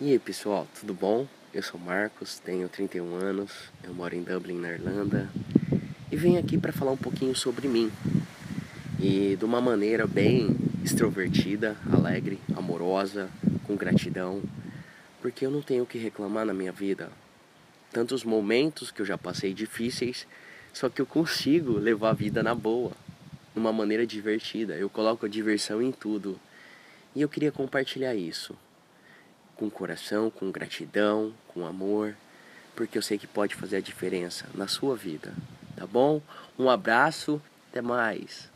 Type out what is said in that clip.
E aí pessoal, tudo bom? Eu sou Marcos, tenho 31 anos, eu moro em Dublin, na Irlanda e venho aqui para falar um pouquinho sobre mim e de uma maneira bem extrovertida, alegre, amorosa, com gratidão, porque eu não tenho o que reclamar na minha vida. Tantos momentos que eu já passei difíceis, só que eu consigo levar a vida na boa, de uma maneira divertida. Eu coloco a diversão em tudo e eu queria compartilhar isso com coração, com gratidão, com amor, porque eu sei que pode fazer a diferença na sua vida, tá bom? Um abraço, até mais.